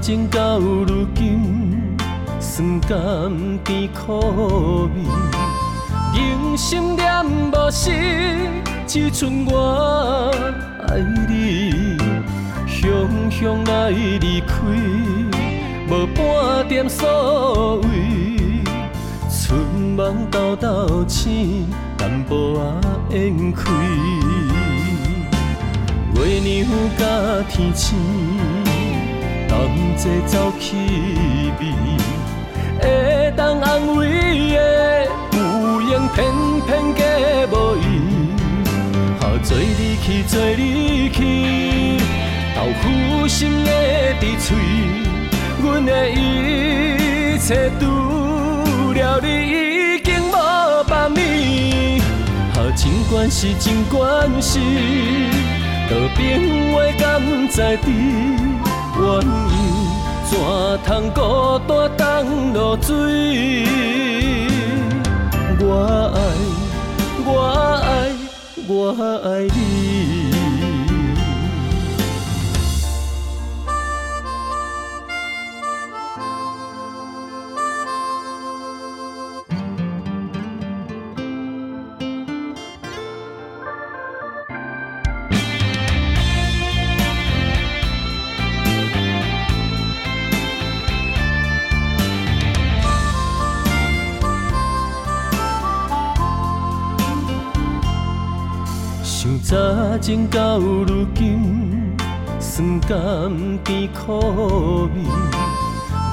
情到如今，酸甘甜苦味，用心念无实，只剩我爱你。雄雄来离开，无半点所谓，春梦豆豆醒，淡薄仔烟开。月娘甲天星，同齐走气味，会当安慰的有缘，偏偏嫁无伊。好做你去，做你去，豆腐心的伫嘴，阮的一切除了你已经无别物。好尽管是尽管是。道别话敢在知，鸳鸯怎通孤单等落水？我爱，我爱，我爱你。情到如今，酸甘甜苦味，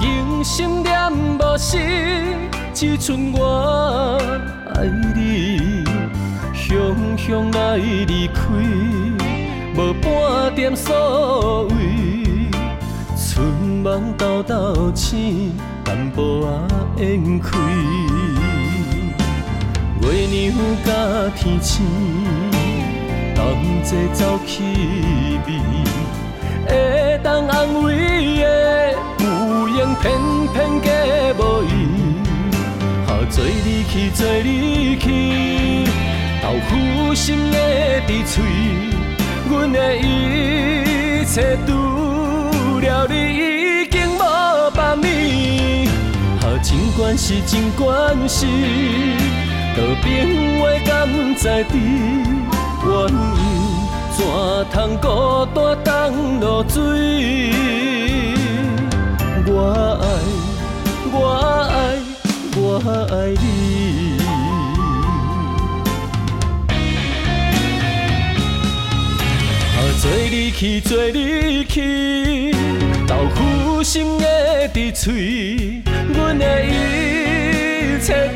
用心念无实，只剩我爱你。雄雄来离开，无半点所谓，春梦豆豆醒，淡薄仔烟开，月娘甲天星。同齐走气味，会当安慰的有缘，偏偏嫁无伊。好做你去，做你去，豆腐心的伫嘴，阮的一切除了你已经无别物。好尽管是尽管是，道别话敢在知？鸳鸯怎通孤单等落水？我爱，我爱，我爱你。啊，做你。去，做你。去，豆腐心的伫嘴，阮的一切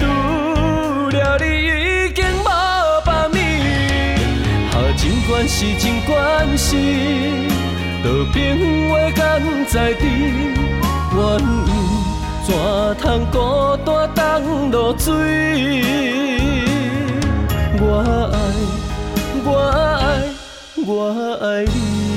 管是，尽管是，道别话敢在知？鸳鸯怎通孤单当落水？我爱，我爱，我爱你。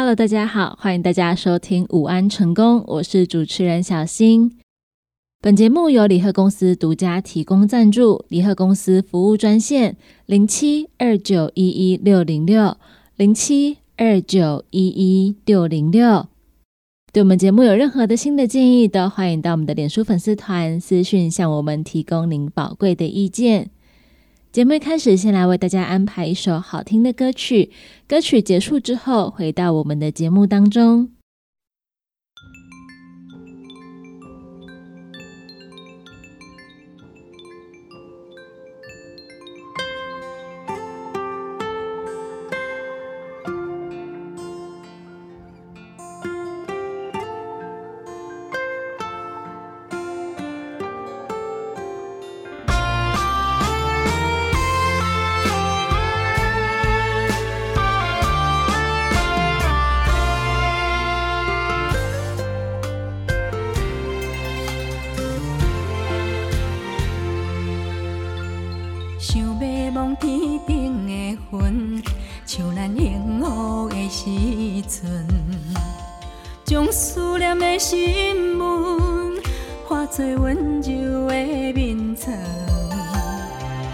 Hello，大家好，欢迎大家收听午安成功，我是主持人小新。本节目由李贺公司独家提供赞助，李贺公司服务专线零七二九一一六零六零七二九一一六零六。对我们节目有任何的新的建议，都欢迎到我们的脸书粉丝团私讯向我们提供您宝贵的意见。节目一开始，先来为大家安排一首好听的歌曲。歌曲结束之后，回到我们的节目当中。天顶的云，像咱幸福的时阵，将思念的心门化作温柔的绵床。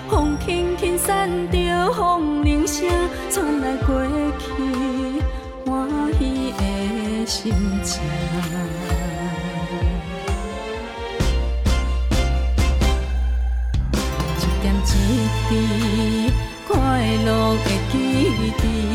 风轻轻扇着风铃声，传来过去欢喜的心情。一点一滴。路的记忆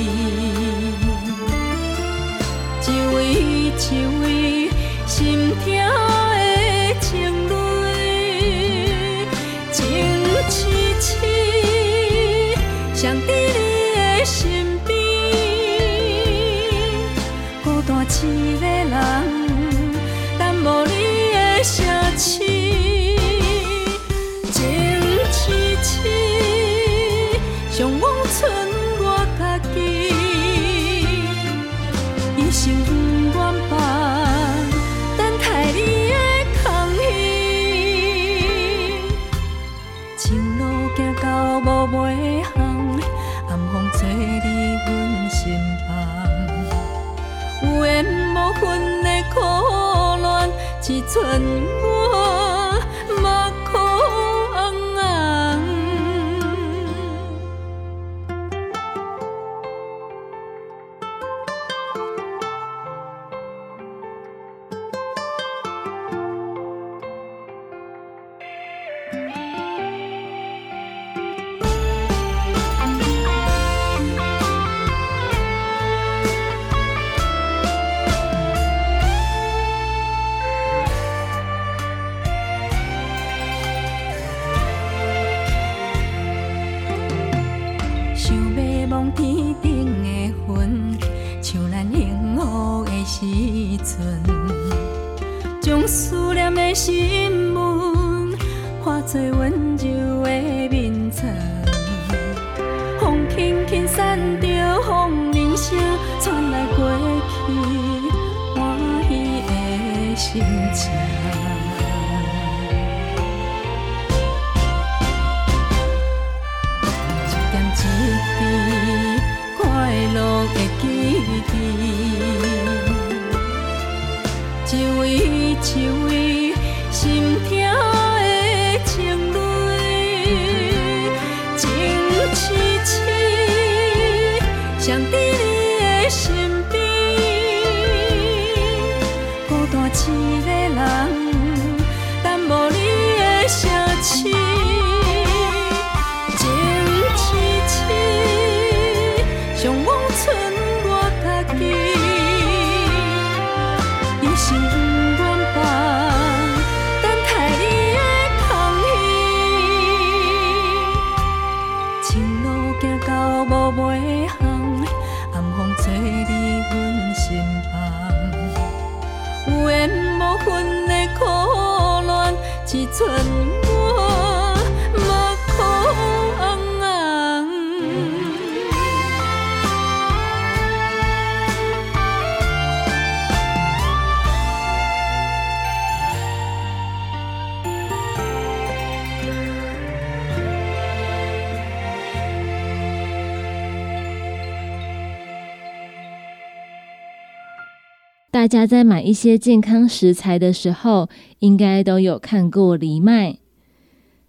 大家在买一些健康食材的时候，应该都有看过藜麦。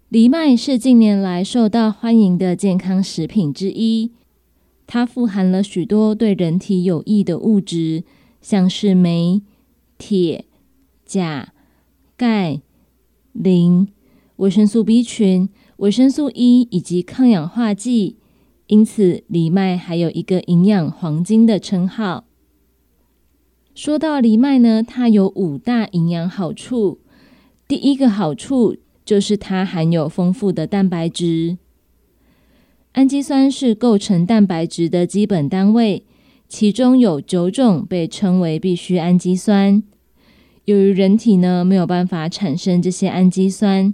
藜麦是近年来受到欢迎的健康食品之一，它富含了许多对人体有益的物质，像是镁、铁、钾、钙、磷、维生素 B 群、维生素 E 以及抗氧化剂。因此，藜麦还有一个营养黄金的称号。说到藜麦呢，它有五大营养好处。第一个好处就是它含有丰富的蛋白质。氨基酸是构成蛋白质的基本单位，其中有九种被称为必需氨基酸。由于人体呢没有办法产生这些氨基酸，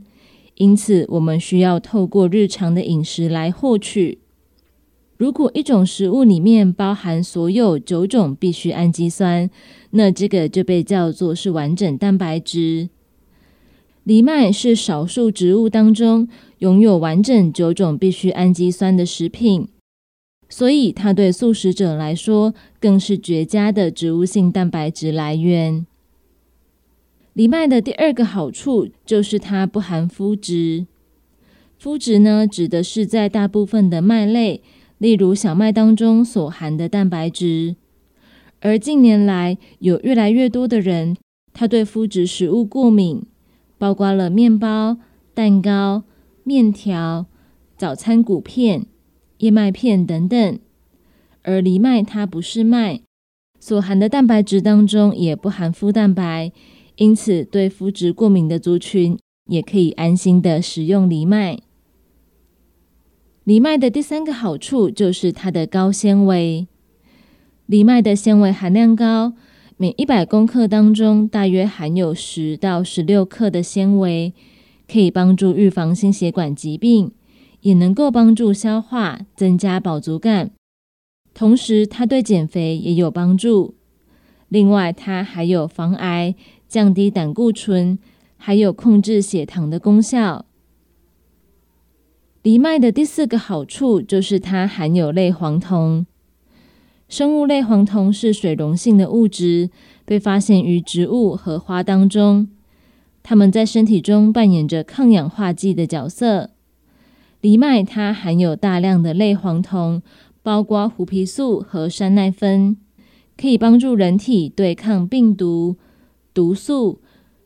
因此我们需要透过日常的饮食来获取。如果一种食物里面包含所有九种必需氨基酸，那这个就被叫做是完整蛋白质。藜麦是少数植物当中拥有完整九种必需氨基酸的食品。所以它对素食者来说更是绝佳的植物性蛋白质来源。藜麦的第二个好处就是它不含麸质。麸质呢，指的是在大部分的麦类，例如小麦当中所含的蛋白质。而近年来，有越来越多的人，他对麸质食物过敏，包括了面包、蛋糕、面条、早餐谷片、燕麦片等等。而藜麦它不是麦，所含的蛋白质当中也不含麸蛋白。因此，对麸质过敏的族群也可以安心的食用藜麦。藜麦的第三个好处就是它的高纤维。藜麦的纤维含量高，每一百公克当中大约含有十到十六克的纤维，可以帮助预防心血管疾病，也能够帮助消化，增加饱足感。同时，它对减肥也有帮助。另外，它还有防癌。降低胆固醇，还有控制血糖的功效。藜麦的第四个好处就是它含有类黄酮。生物类黄酮是水溶性的物质，被发现于植物和花当中。它们在身体中扮演着抗氧化剂的角色。藜麦它含有大量的类黄酮，包括胡皮素和山奈酚，可以帮助人体对抗病毒。毒素、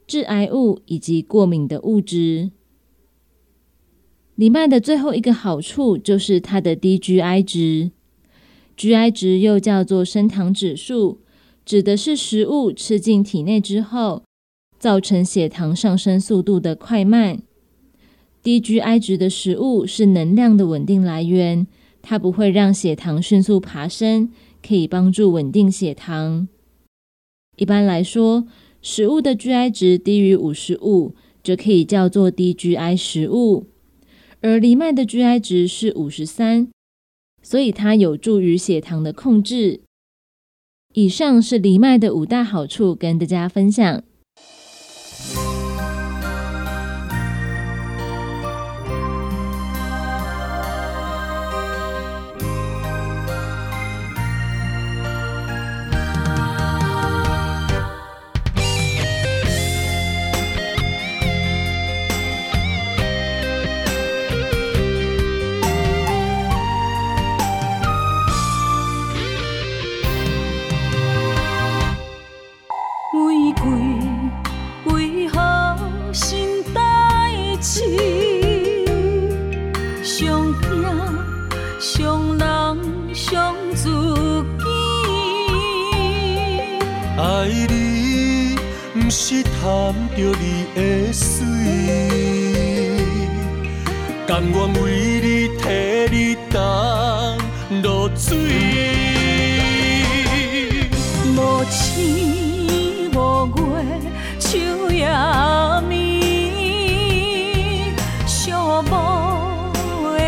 致癌物以及过敏的物质。藜麦的最后一个好处就是它的低 GI 值。GI 值又叫做升糖指数，指的是食物吃进体内之后，造成血糖上升速度的快慢。低 GI 值的食物是能量的稳定来源，它不会让血糖迅速爬升，可以帮助稳定血糖。一般来说，食物的 GI 值低于五十五，就可以叫做低 GI 食物。而藜麦的 GI 值是五十三，所以它有助于血糖的控制。以上是藜麦的五大好处，跟大家分享。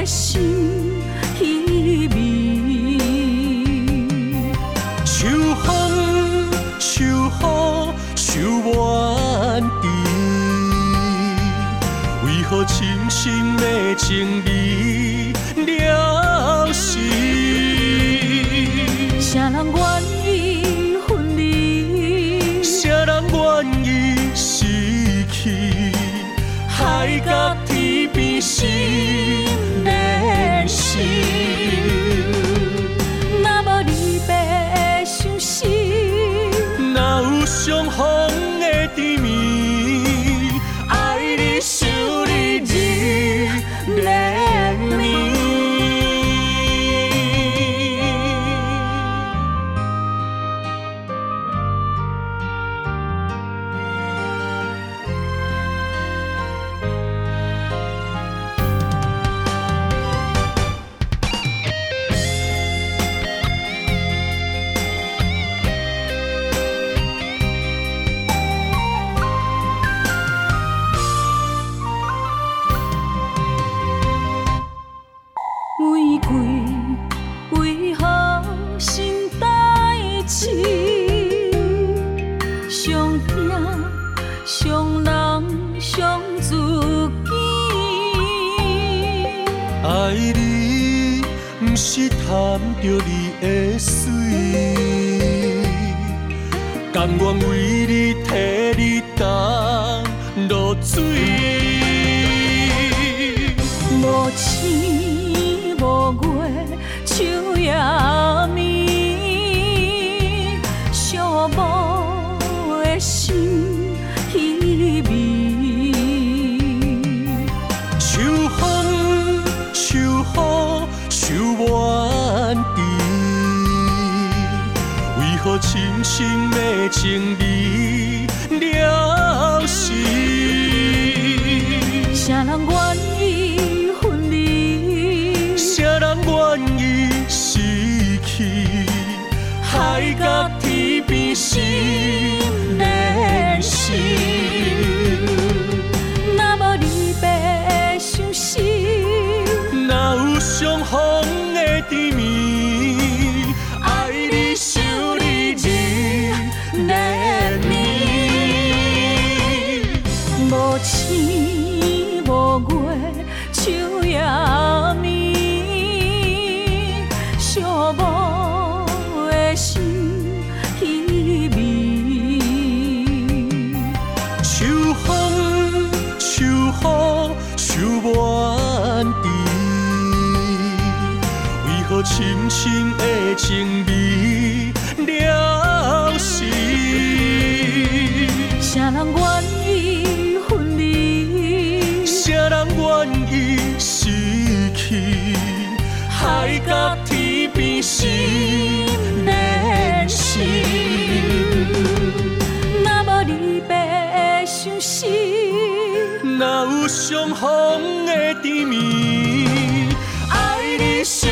的心。深深的情意了时，谁人愿意分离？谁人愿意失去？海角天边心相逢的甜蜜？爱你想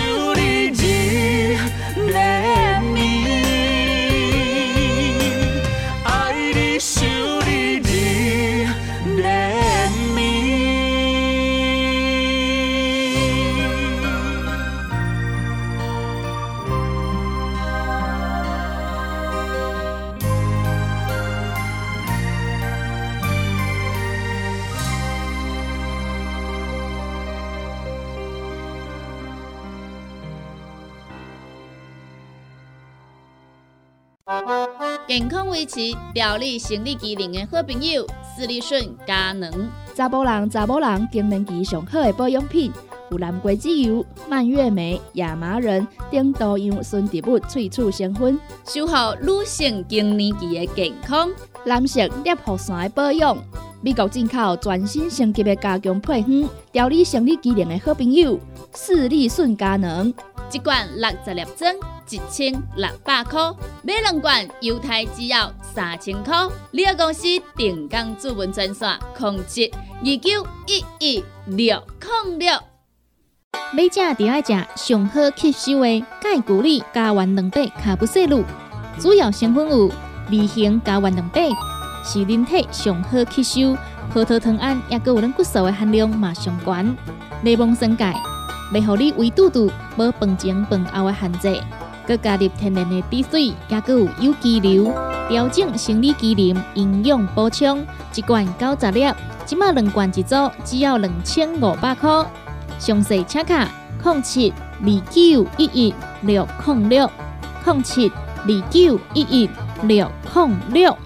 调理生理机能的好朋友——斯利顺佳能。查甫人、查某人更年期上好的保养品有蓝桂枝油、蔓越莓、亚麻仁等多样纯植物萃取成分。守护女性更年期的健康。男性尿护伞的保养，美国进口全新升级的加强配方，调理生理机能的好朋友——视力顺佳能。一罐六十粒装，一千六百块；买两罐，犹太只要三千块。你个公司定岗主文专线：控制二九一一六零六。买食就爱食上好吸收的钙骨力加完两百卡布西露，主要成分有二型加完两百，是人体上好吸收。葡萄糖胺也佮有咱骨素的含量嘛上悬。内蒙生钙，袂互你胃肚肚无饭前饭后的限制。佮加入天然的滴水，也佮有有机硫，调整生理机能，营养补充。一罐九十粒，即马两罐一组，只要两千五百块。详细请卡零七二九一一六零六零七二九一一六零六。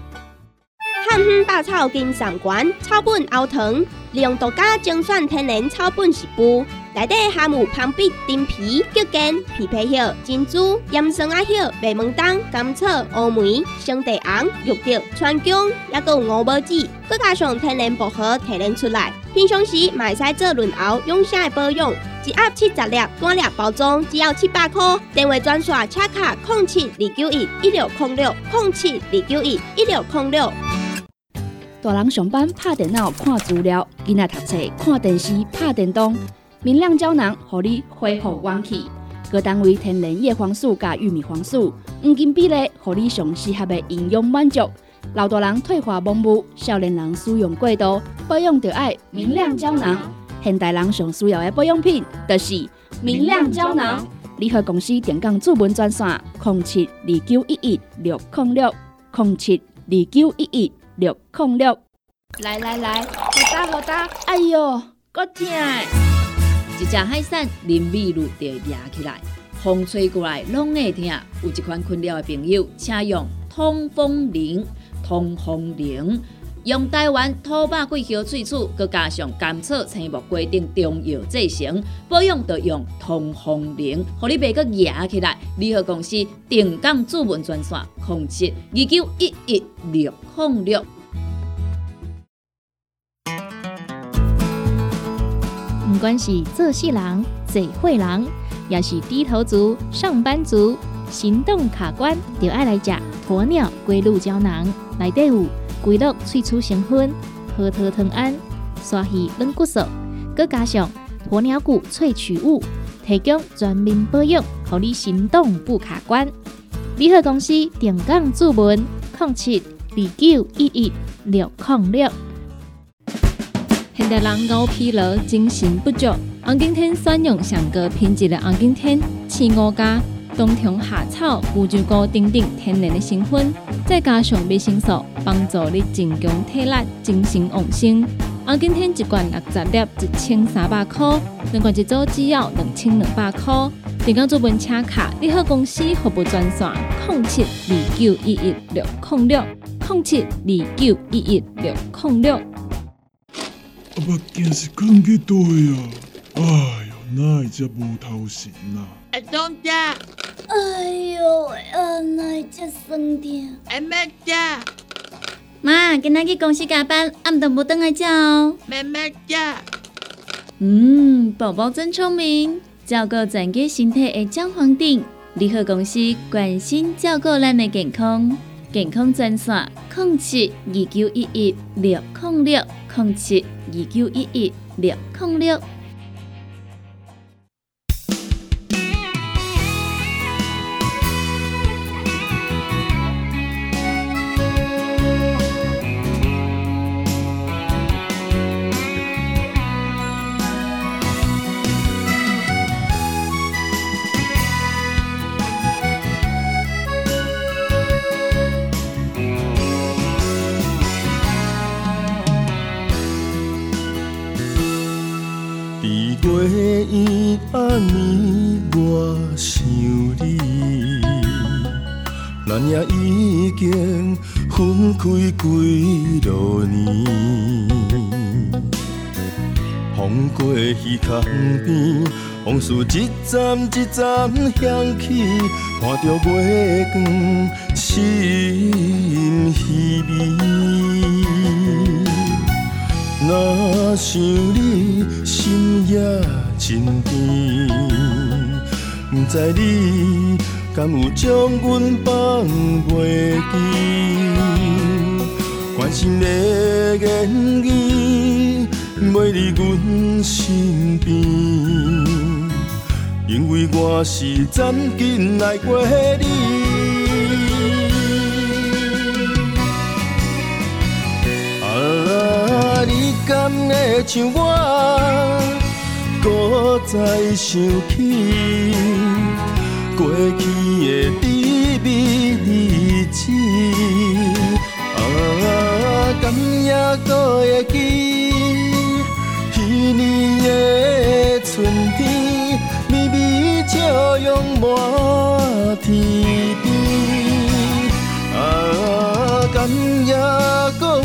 汉方百草金上馆草本熬糖，利用独家精选天然草本食补，内底含有芳碧、丁皮、桔梗、枇杷叶、珍珠、岩松仔叶、白门冬、甘草、乌梅、生地红、玉竹、川芎，还有五宝子，佮加上天然薄荷提炼出来。平常时嘛会使做润喉养声的保养，一盒七十粒，单粒包装只要七百块。电话专线：车卡空七二九一一六空六空七二九一一六空六。大人上班拍电脑看资料，囡仔读册看电视拍电动，明亮胶囊互你恢复元气。各单位天然叶黄素加玉米黄素，黄金比例，互你上适合的营养满足。老大人退化盲目，少年人使用过度，保养就爱明亮胶囊。现代人上需要的保养品，就是明亮胶囊。联合公司电讲主文专线：零七二九一一六零六零七二九一一六零六。来来来，好打好打！哎哟，够痛！一只海扇林密路就压起来，风吹过来拢会痛。有一款困扰的朋友，请用通风铃。通风铃用台湾土白桂花萃取，佮加上甘草、青木规定中药制成，保养要用通风铃，互你袂佮压起来。联合公司定岗主文专线：控制二九一一六零六。不管是做事人、嘴会人，也是低头族、上班族，行动卡关，就爱来食鸵鸟龟鹿胶囊。内底有龟鹿萃取成分，核桃藤胺、刷鱼软骨素，佮加上鸵鸟骨萃取物，提供全面保养，让你行动不卡关。联合公司定岗注文：零七二九一一六零六。现代人熬疲劳、精神不足，红景天选用上个品质的红景天青五加。冬虫夏草、乌鸡菇等等天然的成分，再加上维生素，帮助你增强体力、精神旺盛。啊，今天一罐六十粒，一千三百块；两罐一组只要两千两百块。订购做本车卡，你好公司服务专线：零七二九一一六零六零七二九一一六零六。阿爸，今是困几多呀？哎哟，哪会只无头神啊？阿东家。哎呦，啊，那真酸痛！阿妹家，妈，今仔去公司加班，暗顿无回来吃哦。妹妹家，嗯，宝宝真聪明，照顾整个身体的姜黄顶。联合公司关心照顾咱的健康，健康专线：零七二九一一六零六零七二九一一六零六。几多年，风过鱼塘边，往事一站一站响起，看着月光，心稀微。若想你，心也真甜，不知你敢有将阮放袂记？关心的言语，袂伫阮身边，因为我是曾经来过你。啊，你敢会像我，搁再想起过去的也搁会记，彼年的春天，绵绵笑容满天边。啊，今夜搁有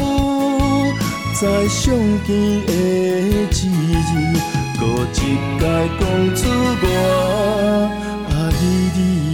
再相见的日子，搁一届讲出我爱你。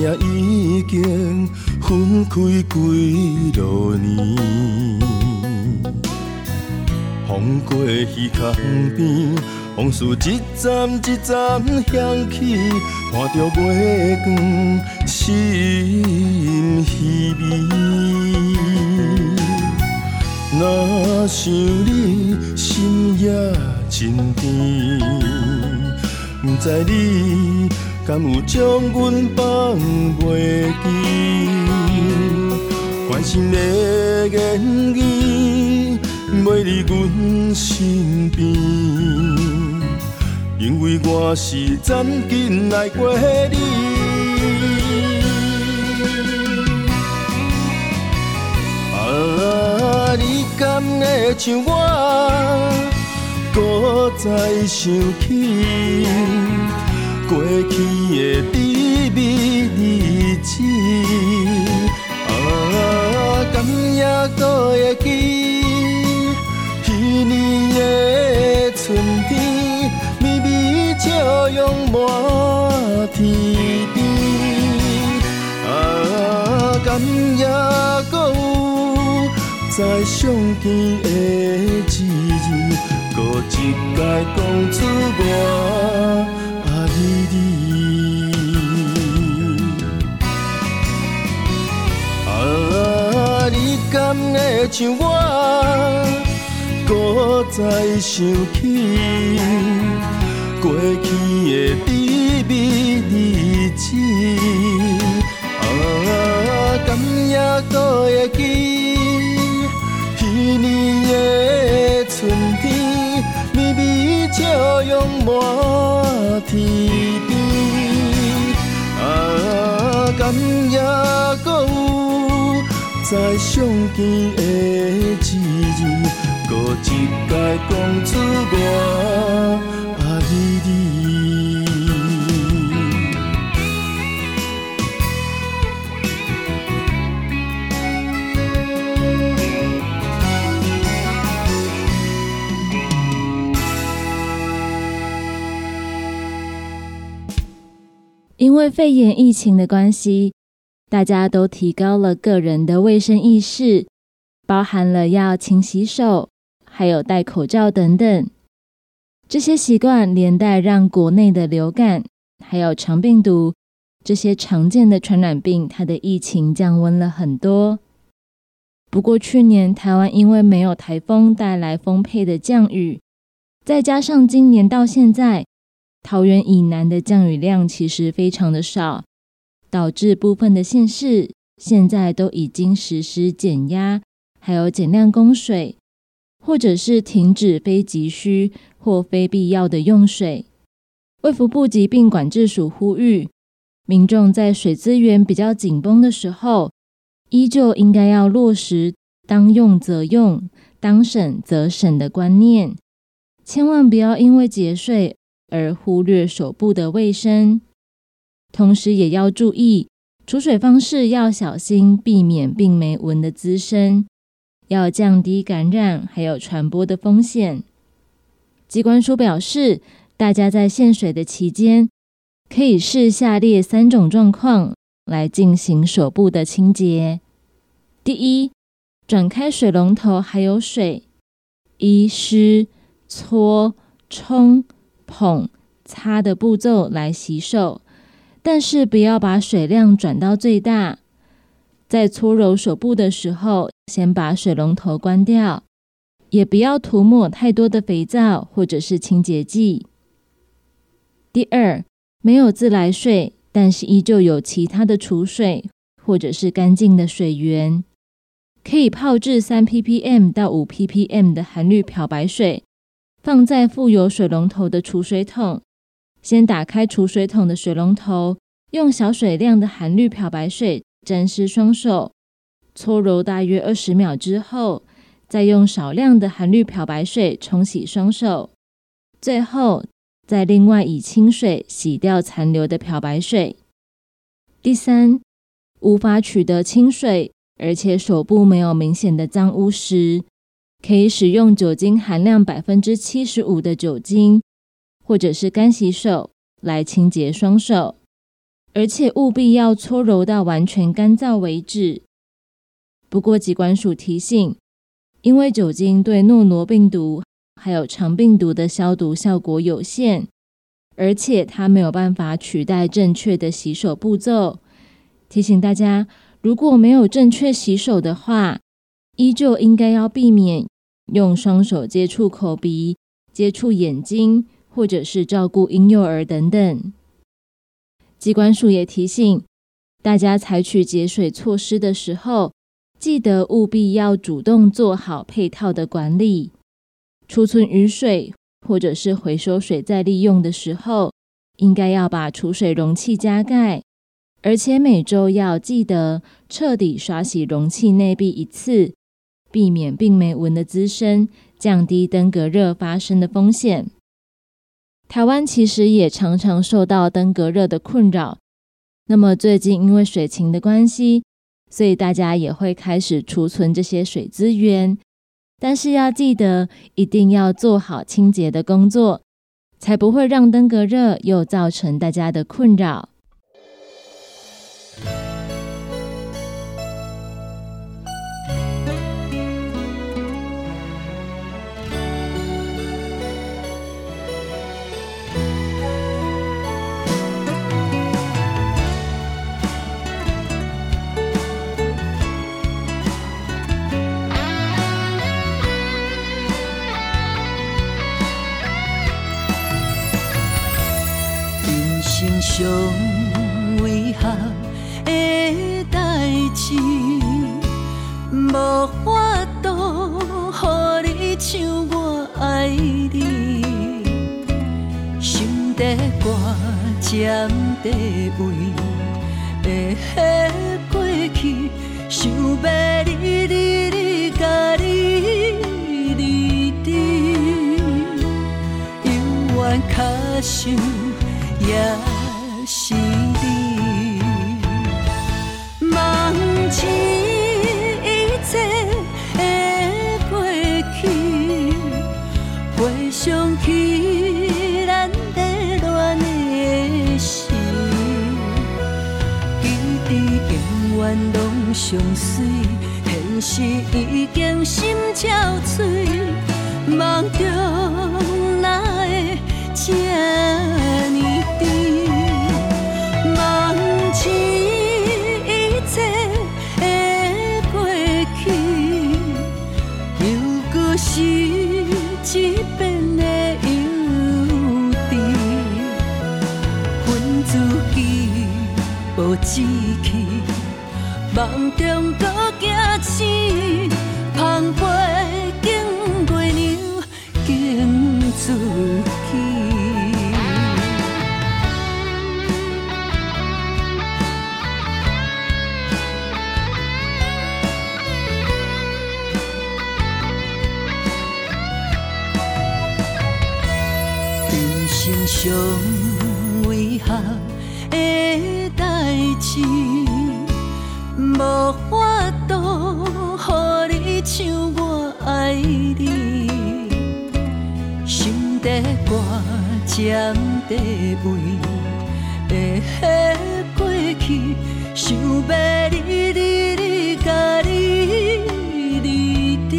也已经分开几多年，风过鱼塘边，往事一站一站响起，看着月光，心稀微。若想你，心也真甜。不知你敢有将阮放袂记？关心的言语，袂离阮身边，因为我是曾经来过你。啊，你敢会像我，搁再想起过去的甜蜜日子？啊，敢也搁会记彼年的春天，绵绵笑容满天边？啊，敢也搁有再相见的日子，搁一摆讲出我敢会像我，搁再想起过去的甜蜜日子？啊，敢也搁会记彼年的春天，绵绵朝阳满天边。啊，敢也在相见的日子，搁一摆讲出我啊你你。因为肺炎疫情的关系，大家都提高了个人的卫生意识，包含了要勤洗手，还有戴口罩等等。这些习惯连带让国内的流感还有肠病毒这些常见的传染病，它的疫情降温了很多。不过去年台湾因为没有台风带来丰沛的降雨，再加上今年到现在。桃园以南的降雨量其实非常的少，导致部分的县市现在都已经实施减压，还有减量供水，或者是停止非急需或非必要的用水。卫福部疾病管制署呼吁民众在水资源比较紧绷的时候，依旧应该要落实当用则用，当省则省的观念，千万不要因为节税。而忽略手部的卫生，同时也要注意储水方式，要小心避免病媒蚊的滋生，要降低感染还有传播的风险。机关署表示，大家在限水的期间，可以视下列三种状况来进行手部的清洁：第一，转开水龙头还有水，依湿、搓、冲。捧、擦的步骤来洗手，但是不要把水量转到最大。在搓揉手部的时候，先把水龙头关掉，也不要涂抹太多的肥皂或者是清洁剂。第二，没有自来水，但是依旧有其他的储水或者是干净的水源，可以泡制三 ppm 到五 ppm 的含氯漂白水。放在附有水龙头的储水桶，先打开储水桶的水龙头，用小水量的含氯漂白水沾湿双手，搓揉大约二十秒之后，再用少量的含氯漂白水冲洗双手，最后再另外以清水洗掉残留的漂白水。第三，无法取得清水，而且手部没有明显的脏污时。可以使用酒精含量百分之七十五的酒精，或者是干洗手来清洁双手，而且务必要搓揉到完全干燥为止。不过，疾管署提醒，因为酒精对诺罗病毒还有肠病毒的消毒效果有限，而且它没有办法取代正确的洗手步骤。提醒大家，如果没有正确洗手的话，依旧应该要避免。用双手接触口鼻、接触眼睛，或者是照顾婴幼儿等等。机关署也提醒大家，采取节水措施的时候，记得务必要主动做好配套的管理，储存雨水或者是回收水再利用的时候，应该要把储水容器加盖，而且每周要记得彻底刷洗容器内壁一次。避免病媒蚊的滋生，降低登革热发生的风险。台湾其实也常常受到登革热的困扰。那么最近因为水情的关系，所以大家也会开始储存这些水资源。但是要记得，一定要做好清洁的工作，才不会让登革热又造成大家的困扰。上遗憾的代志，无法度予你像我爱你。心在挂尖地位，会迄过去，想要你你你甲你离离，永远卡想也。忘记一切的过去，回想起咱在恋的时，记忆永远拢上水，现实已经心憔悴，梦中哪会这？一边的幼稚，恨自己无志气。梦中搁惊醒，澎湃更月娘更自己。上遗憾的代志。无法度予你像我爱你，心底挂尖地位，会迄过去，想要你你你甲你离离，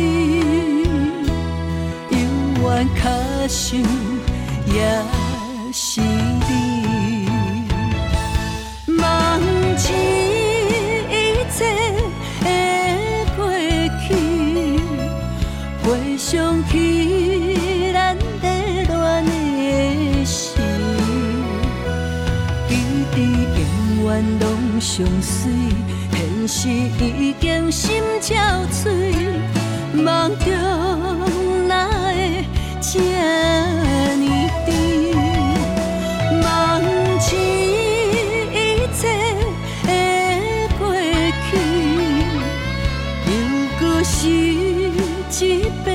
永远卡想也上水，现实已经心憔悴，梦中哪会这呢甜？忘记一切的过去，又搁是一遍。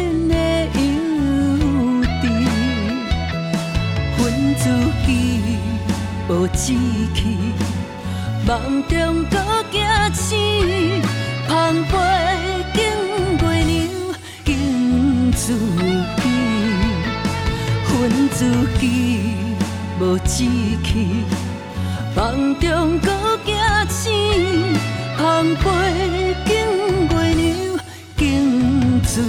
无志气，梦中搁惊醒，澎湃经过牛，经自己，恨自己无志气，梦中搁惊醒，澎湃经过牛，经自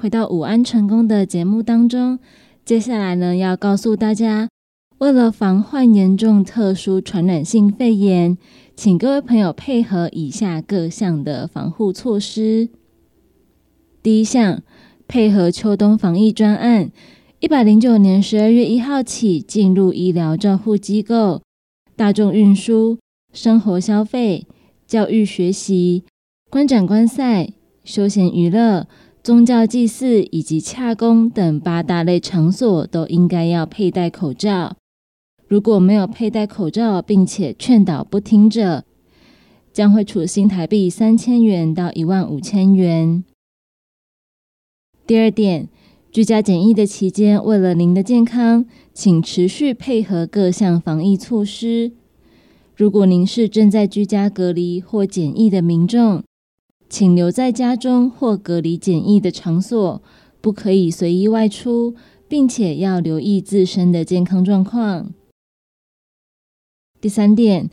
回到午安成功的节目当中。接下来呢，要告诉大家，为了防患严重特殊传染性肺炎，请各位朋友配合以下各项的防护措施。第一项，配合秋冬防疫专案，一百零九年十二月一号起，进入医疗照护机构、大众运输、生活消费、教育学习、观展观赛、休闲娱乐。宗教祭祀以及洽公等八大类场所都应该要佩戴口罩。如果没有佩戴口罩，并且劝导不听者，将会处新台币三千元到一万五千元。第二点，居家检疫的期间，为了您的健康，请持续配合各项防疫措施。如果您是正在居家隔离或检疫的民众，请留在家中或隔离检疫的场所，不可以随意外出，并且要留意自身的健康状况。第三点，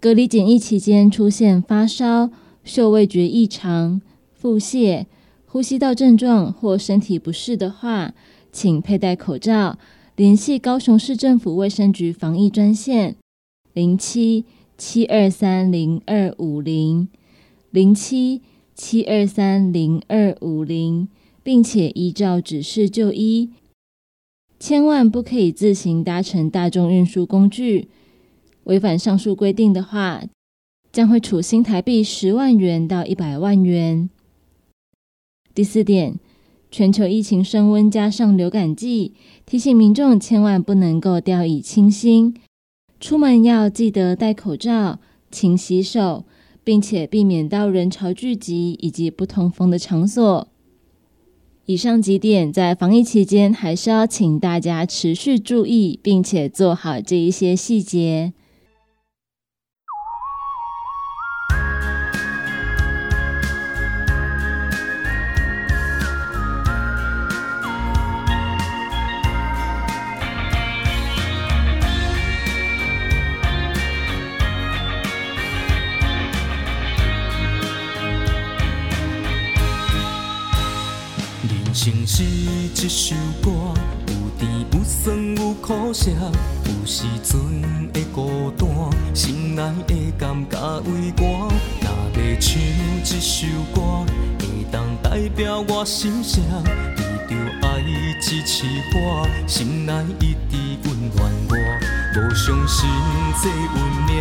隔离检疫期间出现发烧、嗅味觉异常、腹泻、呼吸道症状或身体不适的话，请佩戴口罩，联系高雄市政府卫生局防疫专线零七七二三零二五零。零七七二三零二五零，并且依照指示就医，千万不可以自行搭乘大众运输工具。违反上述规定的话，将会处新台币十万元到一百万元。第四点，全球疫情升温，加上流感季，提醒民众千万不能够掉以轻心，出门要记得戴口罩、勤洗手。并且避免到人潮聚集以及不通风的场所。以上几点在防疫期间还是要请大家持续注意，并且做好这一些细节。一首歌，有甜有酸有苦涩，有时阵会孤单，心内的感觉为我。若要唱一首歌，会当代表我心声，为着爱支持我，心内一直温暖我。无相信这运命，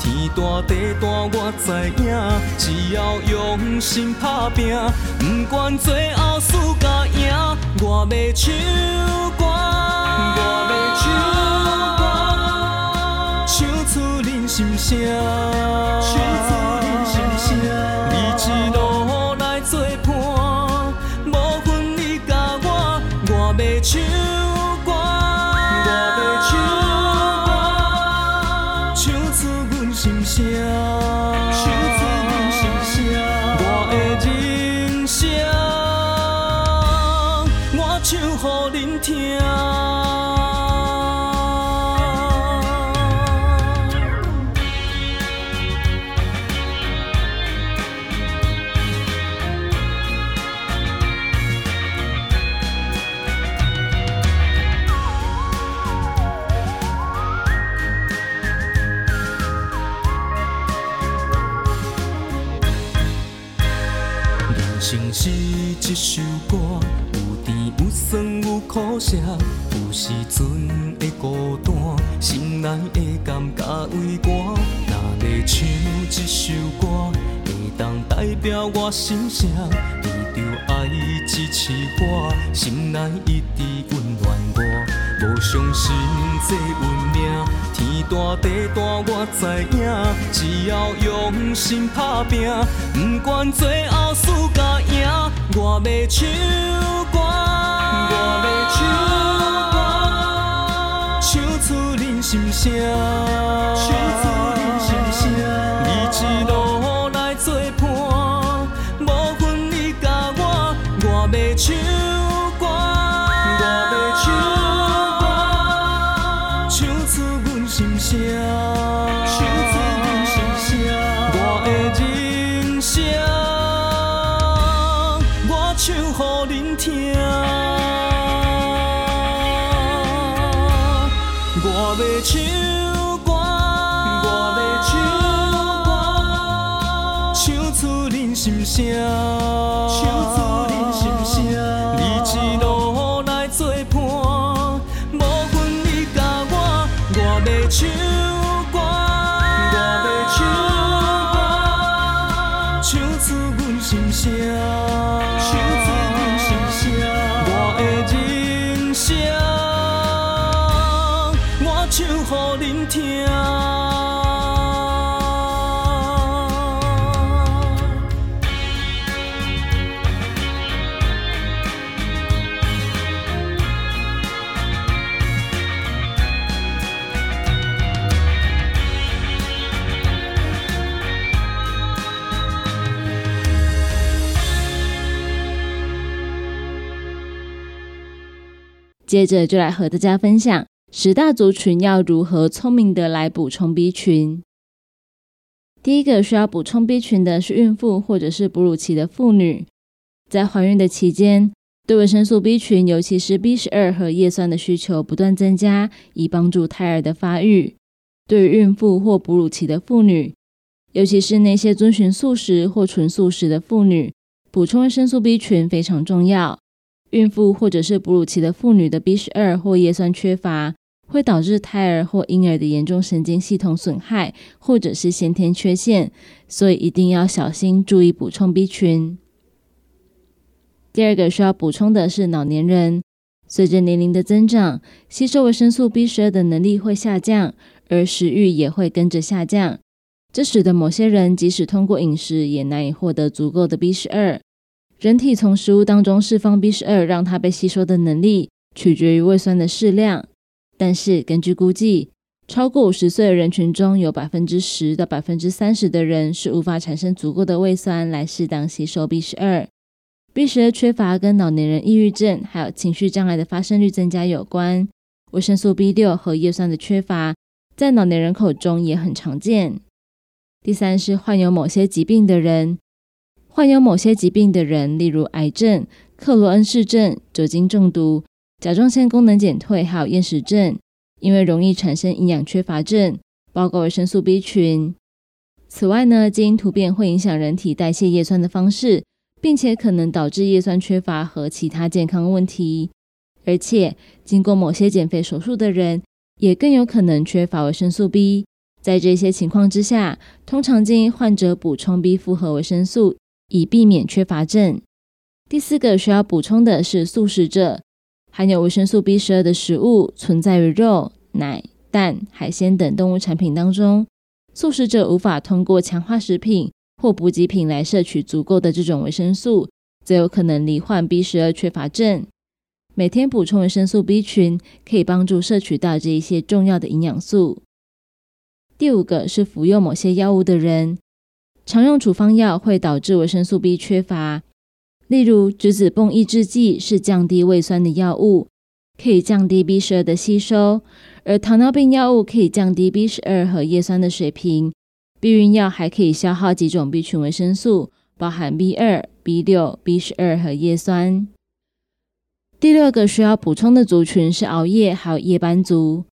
天大地大我知影，只要用心打拼，不管最后输甲赢。我要唱歌，我要唱歌，唱出人心声，唱出人心声。你一路来作表我心声，为着爱支持我，心内一直温暖我。无相信这运命，天大地大我知影，只要用心打拼，不管最后输甲赢，我要唱歌，我要唱歌，唱出你心声，唱出你心声。你一路来作我接着就来和大家分享十大族群要如何聪明的来补充 B 群。第一个需要补充 B 群的是孕妇或者是哺乳期的妇女，在怀孕的期间，对维生素 B 群，尤其是 B 十二和叶酸的需求不断增加，以帮助胎儿的发育。对于孕妇或哺乳期的妇女，尤其是那些遵循素食或纯素食的妇女，补充维生素 B 群非常重要。孕妇或者是哺乳期的妇女的 B 十二或叶酸缺乏，会导致胎儿或婴儿的严重神经系统损害，或者是先天缺陷，所以一定要小心注意补充 B 群。第二个需要补充的是老年人，随着年龄的增长，吸收维生素 B 十二的能力会下降，而食欲也会跟着下降，这使得某些人即使通过饮食，也难以获得足够的 B 十二。人体从食物当中释放 B 十二，让它被吸收的能力取决于胃酸的适量。但是根据估计，超过五十岁的人群中有百分之十到百分之三十的人是无法产生足够的胃酸来适当吸收 B 十二。B 十二缺乏跟老年人抑郁症还有情绪障碍的发生率增加有关。维生素 B 六和叶酸的缺乏在老年人口中也很常见。第三是患有某些疾病的人。患有某些疾病的人，例如癌症、克罗恩氏症、酒精中毒、甲状腺功能减退，还有厌食症，因为容易产生营养缺乏症，包括维生素 B 群。此外呢，基因突变会影响人体代谢叶酸的方式，并且可能导致叶酸缺乏和其他健康问题。而且，经过某些减肥手术的人，也更有可能缺乏维生素 B。在这些情况之下，通常建议患者补充 B 复合维生素。以避免缺乏症。第四个需要补充的是素食者，含有维生素 B 十二的食物存在于肉、奶、蛋、海鲜等动物产品当中。素食者无法通过强化食品或补给品来摄取足够的这种维生素，则有可能罹患 B 十二缺乏症。每天补充维生素 B 群，可以帮助摄取到这一些重要的营养素。第五个是服用某些药物的人。常用处方药会导致维生素 B 缺乏，例如质子泵抑制剂是降低胃酸的药物，可以降低 B 十二的吸收；而糖尿病药物可以降低 B 十二和叶酸的水平。避孕药还可以消耗几种 B 群维生素，包含 B 二、B 六、B 十二和叶酸。第六个需要补充的族群是熬夜还有夜班族，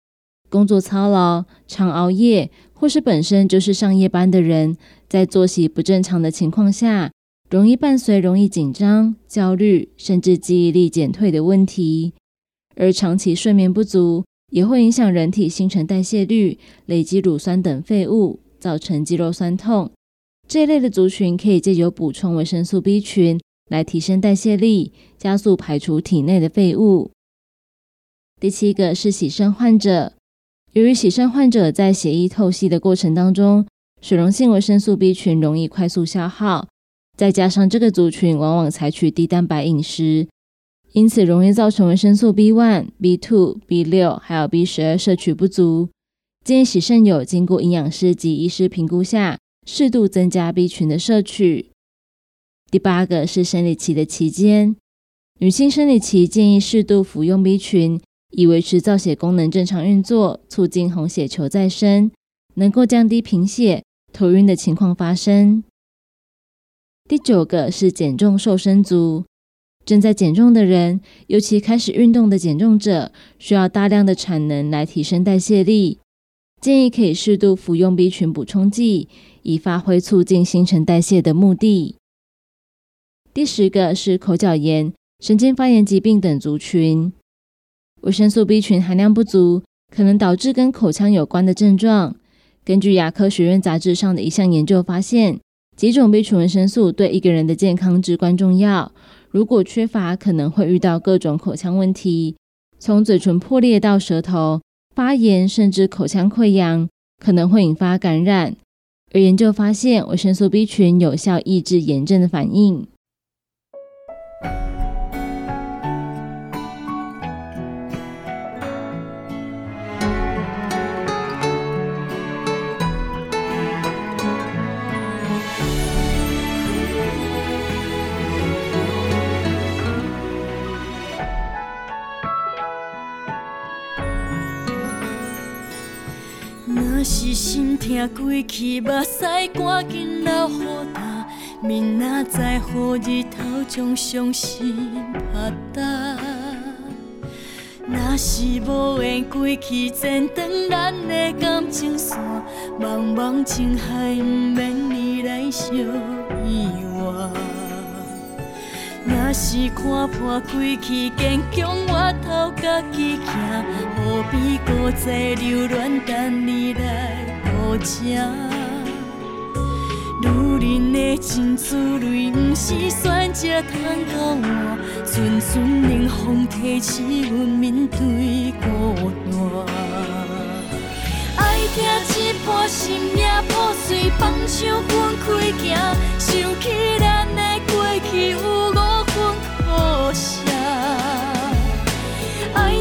工作操劳、常熬夜或是本身就是上夜班的人。在作息不正常的情况下，容易伴随容易紧张、焦虑，甚至记忆力减退的问题。而长期睡眠不足也会影响人体新陈代谢率，累积乳酸等废物，造成肌肉酸痛。这一类的族群可以借由补充维生素 B 群来提升代谢力，加速排除体内的废物。第七个是洗肾患者，由于洗肾患者在血液透析的过程当中。水溶性维生素 B 群容易快速消耗，再加上这个族群往往采取低蛋白饮食，因此容易造成维生素 B one、B two、B 六还有 B 十二摄取不足。建议洗肾友经过营养师及医师评估下，适度增加 B 群的摄取。第八个是生理期的期间，女性生理期建议适度服用 B 群，以维持造血功能正常运作，促进红血球再生，能够降低贫血。头晕的情况发生。第九个是减重瘦身族，正在减重的人，尤其开始运动的减重者，需要大量的产能来提升代谢力。建议可以适度服用 B 群补充剂，以发挥促进新陈代谢的目的。第十个是口角炎、神经发炎疾病等族群，维生素 B 群含量不足，可能导致跟口腔有关的症状。根据牙科学院杂志上的一项研究发现，几种 B 群维生素对一个人的健康至关重要。如果缺乏，可能会遇到各种口腔问题，从嘴唇破裂到舌头发炎，甚至口腔溃疡，可能会引发感染。而研究发现，维生素 B 群有效抑制炎症的反应。是心痛过去，目屎赶紧流雨干，明仔载好日头将伤心拍打。若是无缘过去，前断咱的感情线，茫茫情海，不免你来相依偎。若是看破过去，坚强我头家己行，何必搁再留恋等你来顾正？女人的真滋味，不是选择通到换，阵阵冷风提起阮面对孤单。爱听一半心也破碎，放手分开行，想起咱的过去有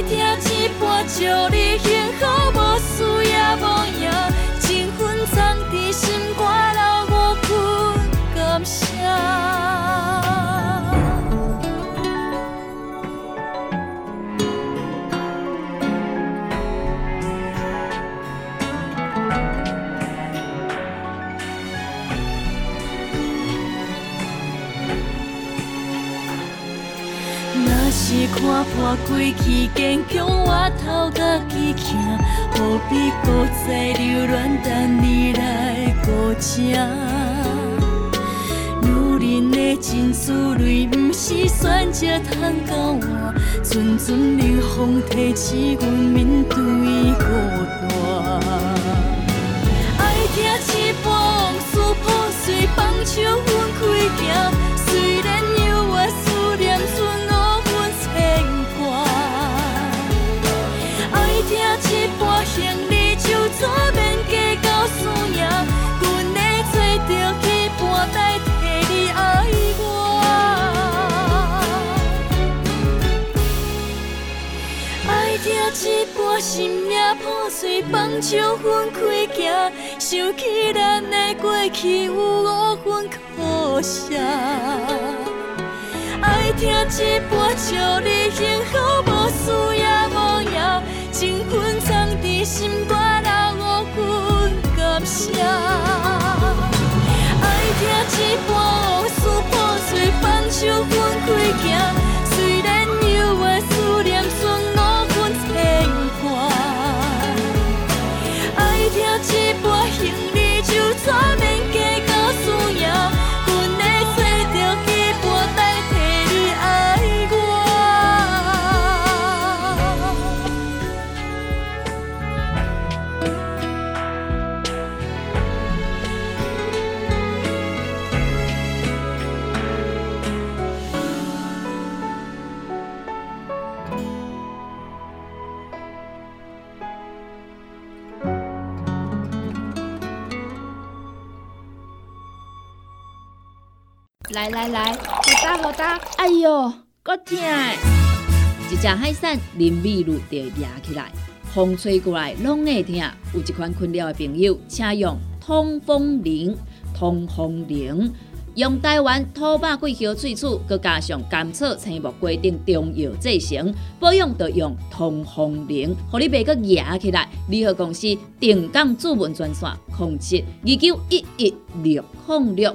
听一半祝你幸福，看破过去，坚强我头家己行，何必搁再留恋等你来顾正？女人的真珠泪，不是选择通交换，阵阵冷风提起阮面对孤单。爱听一半往事破碎，放手放手分开行，想起咱的过去有五分苦涩。爱听一半祝你幸福，无输也无赢，情分藏在心肝，留五分感谢。爱听一半往事破碎，放手分开来来来，好打好打，哎哟，够痛！一只海扇林密路就压起来，风吹过来拢会痛。有一款困扰的朋友，请用通风铃。通风铃用台湾土白桂花萃取，佮加上甘草、青木规定中药制成，保养要用通风铃，互你袂佮压起来。联合公司定岗主文专线：零七二九一一六零六。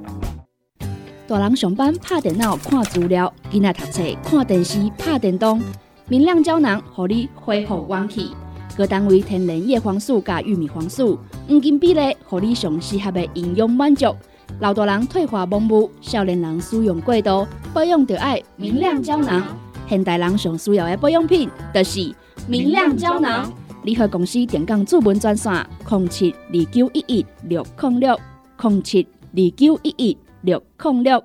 大人上班拍电脑看资料，囡仔读册看电视拍电动。明亮胶囊，互你恢复元气。各单位天然叶黄素加玉米黄素，黄金比例，互你上适合的营养满足。老大人退化盲目，少年人使用过度，保养就要明亮胶囊。现代人上需要的保养品，就是明亮胶囊。联合公司电讲主文专线：零七二九一一六零六零七二九一一。六零六，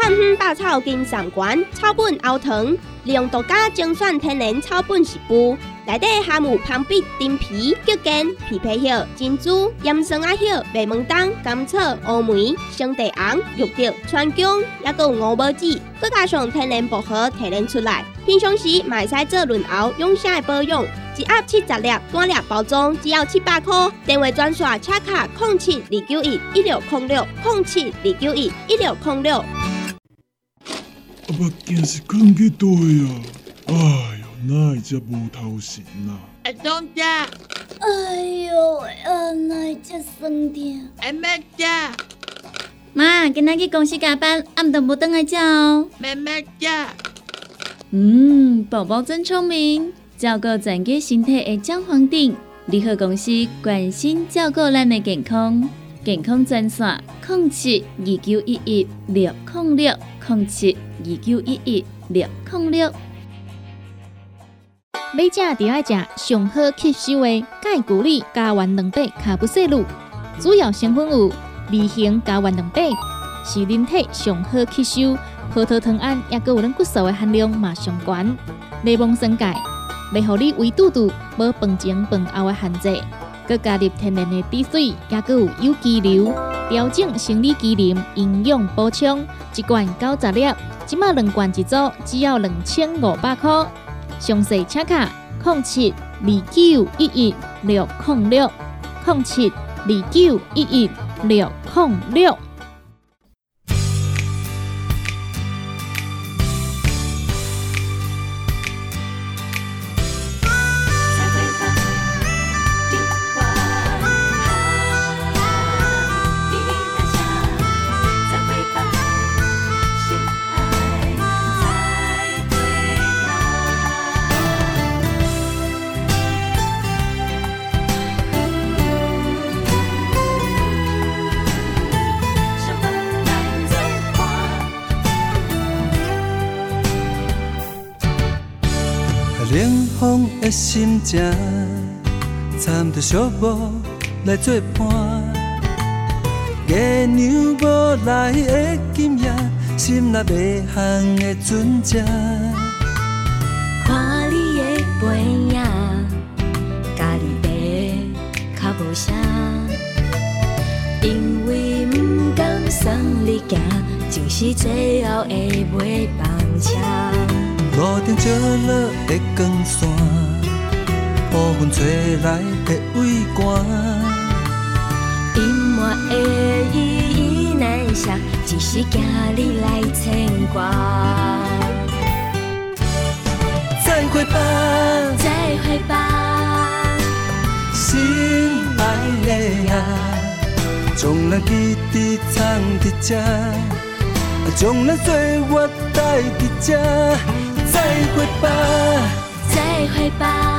汉方百草金上馆草本熬汤，利用独家精选天然草本食补，内底含有芳碧、丁皮、桔梗、枇杷叶、珍珠、岩松啊叶、白门冬、甘草、乌梅、生地黄、玉竹、川芎，还有五宝子，佮加上天然薄荷提炼出来。平常时买使做润喉养生的保养。一盒七十粒，单粒包装只要七百块。电话专线：车卡零七二九一一六零六零七二九一一六零六。阿目镜是藏去倒呀？哎哟，哪会这无头神啊？阿东姐，哎哟，阿奶这酸痛。阿妹姐，妈，今仔去公司加班，暗顿无等来吃哦。妹妹姐，嗯，宝宝真聪明。照顾全家身体的姜黄锭，联合公司关心照顾咱的健康，健康专线：零七二九一一六零六零七二九一一六零六。每食就要食上好吸收的钙骨力加完两百卡布西露，主要成分有微型加完两百，是人体上好吸收。葡萄糖胺也有咱骨素的含量嘛上悬，内蒙生钙。袂互你胃肚肚无饭前饭后的限制，佮加入天然的滴水，也佮有有机硫，调整生理机能，营养补充，一罐九十粒，即马两罐一组，只要两千五百块。详细请卡零七二九一一六零六零七二九一一六零六。的心情，掺着寂寞来作伴。月娘无来的今夜，心内迷航的船只。看你的背影，家己爬较无声，因为不甘送你行，就是最后的尾班车。路灯照落的光线。乌云吹来的微寒，隐瞒的依依难舍，只是惊你来牵挂。再会吧，再会吧，心爱的啊，将咱记伫藏伫这，将咱岁月带伫这。再会吧，再会吧。